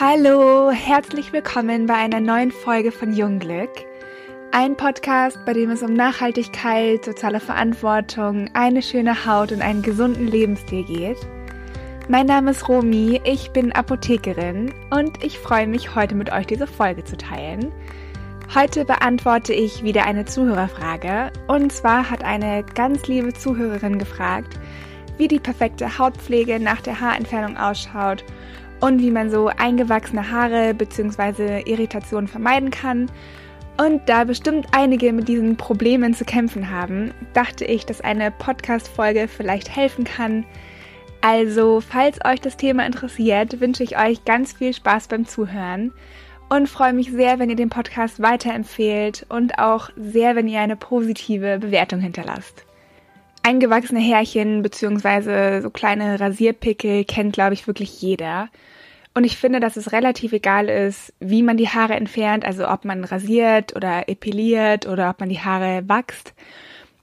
Hallo, herzlich willkommen bei einer neuen Folge von Jungglück. Ein Podcast, bei dem es um Nachhaltigkeit, soziale Verantwortung, eine schöne Haut und einen gesunden Lebensstil geht. Mein Name ist Romi, ich bin Apothekerin und ich freue mich, heute mit euch diese Folge zu teilen. Heute beantworte ich wieder eine Zuhörerfrage. Und zwar hat eine ganz liebe Zuhörerin gefragt, wie die perfekte Hautpflege nach der Haarentfernung ausschaut und wie man so eingewachsene Haare bzw. Irritationen vermeiden kann. Und da bestimmt einige mit diesen Problemen zu kämpfen haben, dachte ich, dass eine Podcast-Folge vielleicht helfen kann. Also, falls euch das Thema interessiert, wünsche ich euch ganz viel Spaß beim Zuhören und freue mich sehr, wenn ihr den Podcast weiterempfehlt und auch sehr, wenn ihr eine positive Bewertung hinterlasst. Eingewachsene Härchen bzw. so kleine Rasierpickel kennt, glaube ich, wirklich jeder. Und ich finde, dass es relativ egal ist, wie man die Haare entfernt, also ob man rasiert oder epiliert oder ob man die Haare wachst.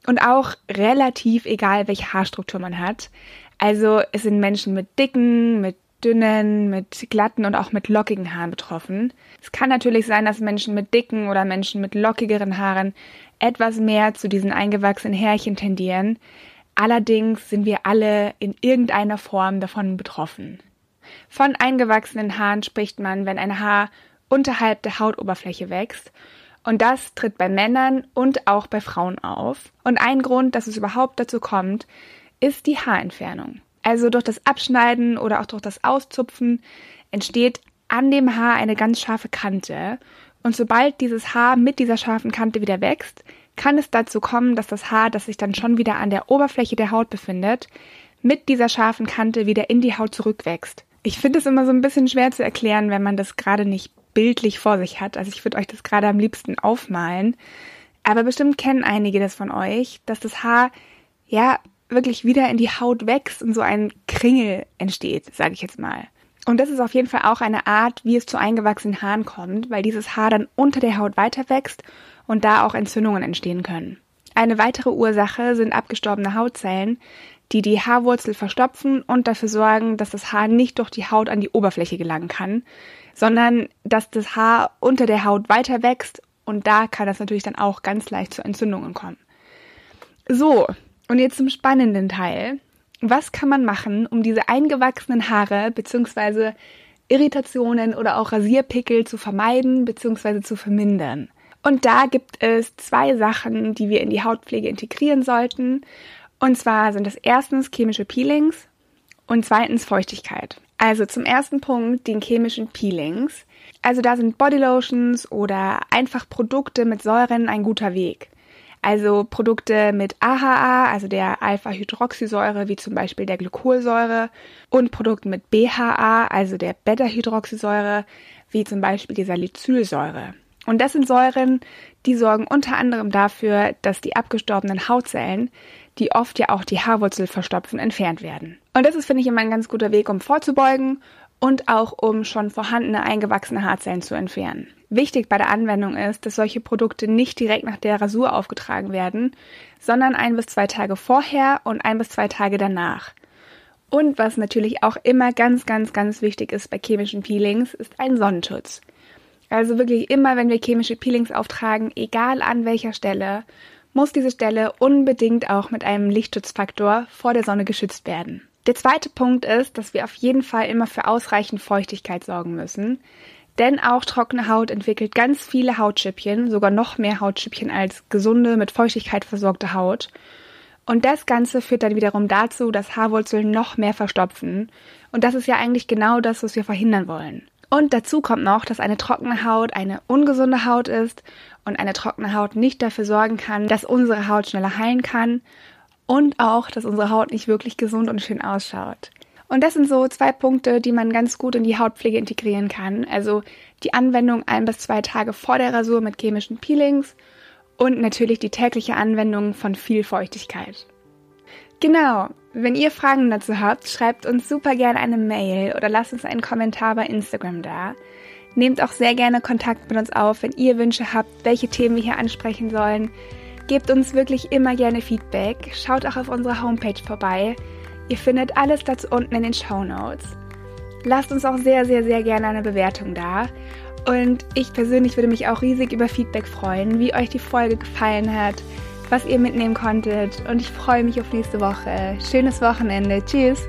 Und auch relativ egal, welche Haarstruktur man hat. Also es sind Menschen mit dicken, mit dünnen, mit glatten und auch mit lockigen Haaren betroffen. Es kann natürlich sein, dass Menschen mit dicken oder Menschen mit lockigeren Haaren etwas mehr zu diesen eingewachsenen Härchen tendieren. Allerdings sind wir alle in irgendeiner Form davon betroffen. Von eingewachsenen Haaren spricht man, wenn ein Haar unterhalb der Hautoberfläche wächst. Und das tritt bei Männern und auch bei Frauen auf. Und ein Grund, dass es überhaupt dazu kommt, ist die Haarentfernung. Also durch das Abschneiden oder auch durch das Auszupfen entsteht an dem Haar eine ganz scharfe Kante. Und sobald dieses Haar mit dieser scharfen Kante wieder wächst, kann es dazu kommen, dass das Haar, das sich dann schon wieder an der Oberfläche der Haut befindet, mit dieser scharfen Kante wieder in die Haut zurückwächst. Ich finde es immer so ein bisschen schwer zu erklären, wenn man das gerade nicht bildlich vor sich hat. Also ich würde euch das gerade am liebsten aufmalen. Aber bestimmt kennen einige das von euch, dass das Haar ja wirklich wieder in die Haut wächst und so ein Kringel entsteht, sage ich jetzt mal. Und das ist auf jeden Fall auch eine Art, wie es zu eingewachsenen Haaren kommt, weil dieses Haar dann unter der Haut weiter wächst und da auch Entzündungen entstehen können. Eine weitere Ursache sind abgestorbene Hautzellen, die die Haarwurzel verstopfen und dafür sorgen, dass das Haar nicht durch die Haut an die Oberfläche gelangen kann, sondern dass das Haar unter der Haut weiter wächst und da kann das natürlich dann auch ganz leicht zu Entzündungen kommen. So, und jetzt zum spannenden Teil. Was kann man machen, um diese eingewachsenen Haare bzw. Irritationen oder auch Rasierpickel zu vermeiden bzw. zu vermindern? Und da gibt es zwei Sachen, die wir in die Hautpflege integrieren sollten. Und zwar sind es erstens chemische Peelings und zweitens Feuchtigkeit. Also zum ersten Punkt den chemischen Peelings. Also da sind Bodylotions oder einfach Produkte mit Säuren ein guter Weg. Also Produkte mit AHA, also der Alpha-Hydroxysäure, wie zum Beispiel der Glykolsäure, und Produkte mit BHA, also der Beta-Hydroxysäure, wie zum Beispiel die Salicylsäure. Und das sind Säuren, die sorgen unter anderem dafür, dass die abgestorbenen Hautzellen, die oft ja auch die Haarwurzel verstopfen, entfernt werden. Und das ist, finde ich, immer ein ganz guter Weg, um vorzubeugen und auch um schon vorhandene eingewachsene Haarzellen zu entfernen. Wichtig bei der Anwendung ist, dass solche Produkte nicht direkt nach der Rasur aufgetragen werden, sondern ein bis zwei Tage vorher und ein bis zwei Tage danach. Und was natürlich auch immer ganz, ganz, ganz wichtig ist bei chemischen Peelings, ist ein Sonnenschutz. Also wirklich immer, wenn wir chemische Peelings auftragen, egal an welcher Stelle, muss diese Stelle unbedingt auch mit einem Lichtschutzfaktor vor der Sonne geschützt werden. Der zweite Punkt ist, dass wir auf jeden Fall immer für ausreichend Feuchtigkeit sorgen müssen. Denn auch trockene Haut entwickelt ganz viele Hautschüppchen, sogar noch mehr Hautschüppchen als gesunde, mit Feuchtigkeit versorgte Haut. Und das Ganze führt dann wiederum dazu, dass Haarwurzeln noch mehr verstopfen. Und das ist ja eigentlich genau das, was wir verhindern wollen. Und dazu kommt noch, dass eine trockene Haut eine ungesunde Haut ist und eine trockene Haut nicht dafür sorgen kann, dass unsere Haut schneller heilen kann und auch, dass unsere Haut nicht wirklich gesund und schön ausschaut. Und das sind so zwei Punkte, die man ganz gut in die Hautpflege integrieren kann. Also die Anwendung ein bis zwei Tage vor der Rasur mit chemischen Peelings und natürlich die tägliche Anwendung von viel Feuchtigkeit. Genau, wenn ihr Fragen dazu habt, schreibt uns super gerne eine Mail oder lasst uns einen Kommentar bei Instagram da. Nehmt auch sehr gerne Kontakt mit uns auf, wenn ihr Wünsche habt, welche Themen wir hier ansprechen sollen. Gebt uns wirklich immer gerne Feedback. Schaut auch auf unserer Homepage vorbei Ihr findet alles dazu unten in den Show Notes. lasst uns auch sehr, sehr, sehr gerne eine Bewertung da. Und ich persönlich würde mich auch riesig über Feedback freuen, wie euch die Folge gefallen hat, was ihr mitnehmen konntet. Und ich freue mich auf nächste Woche. Schönes Wochenende. Tschüss.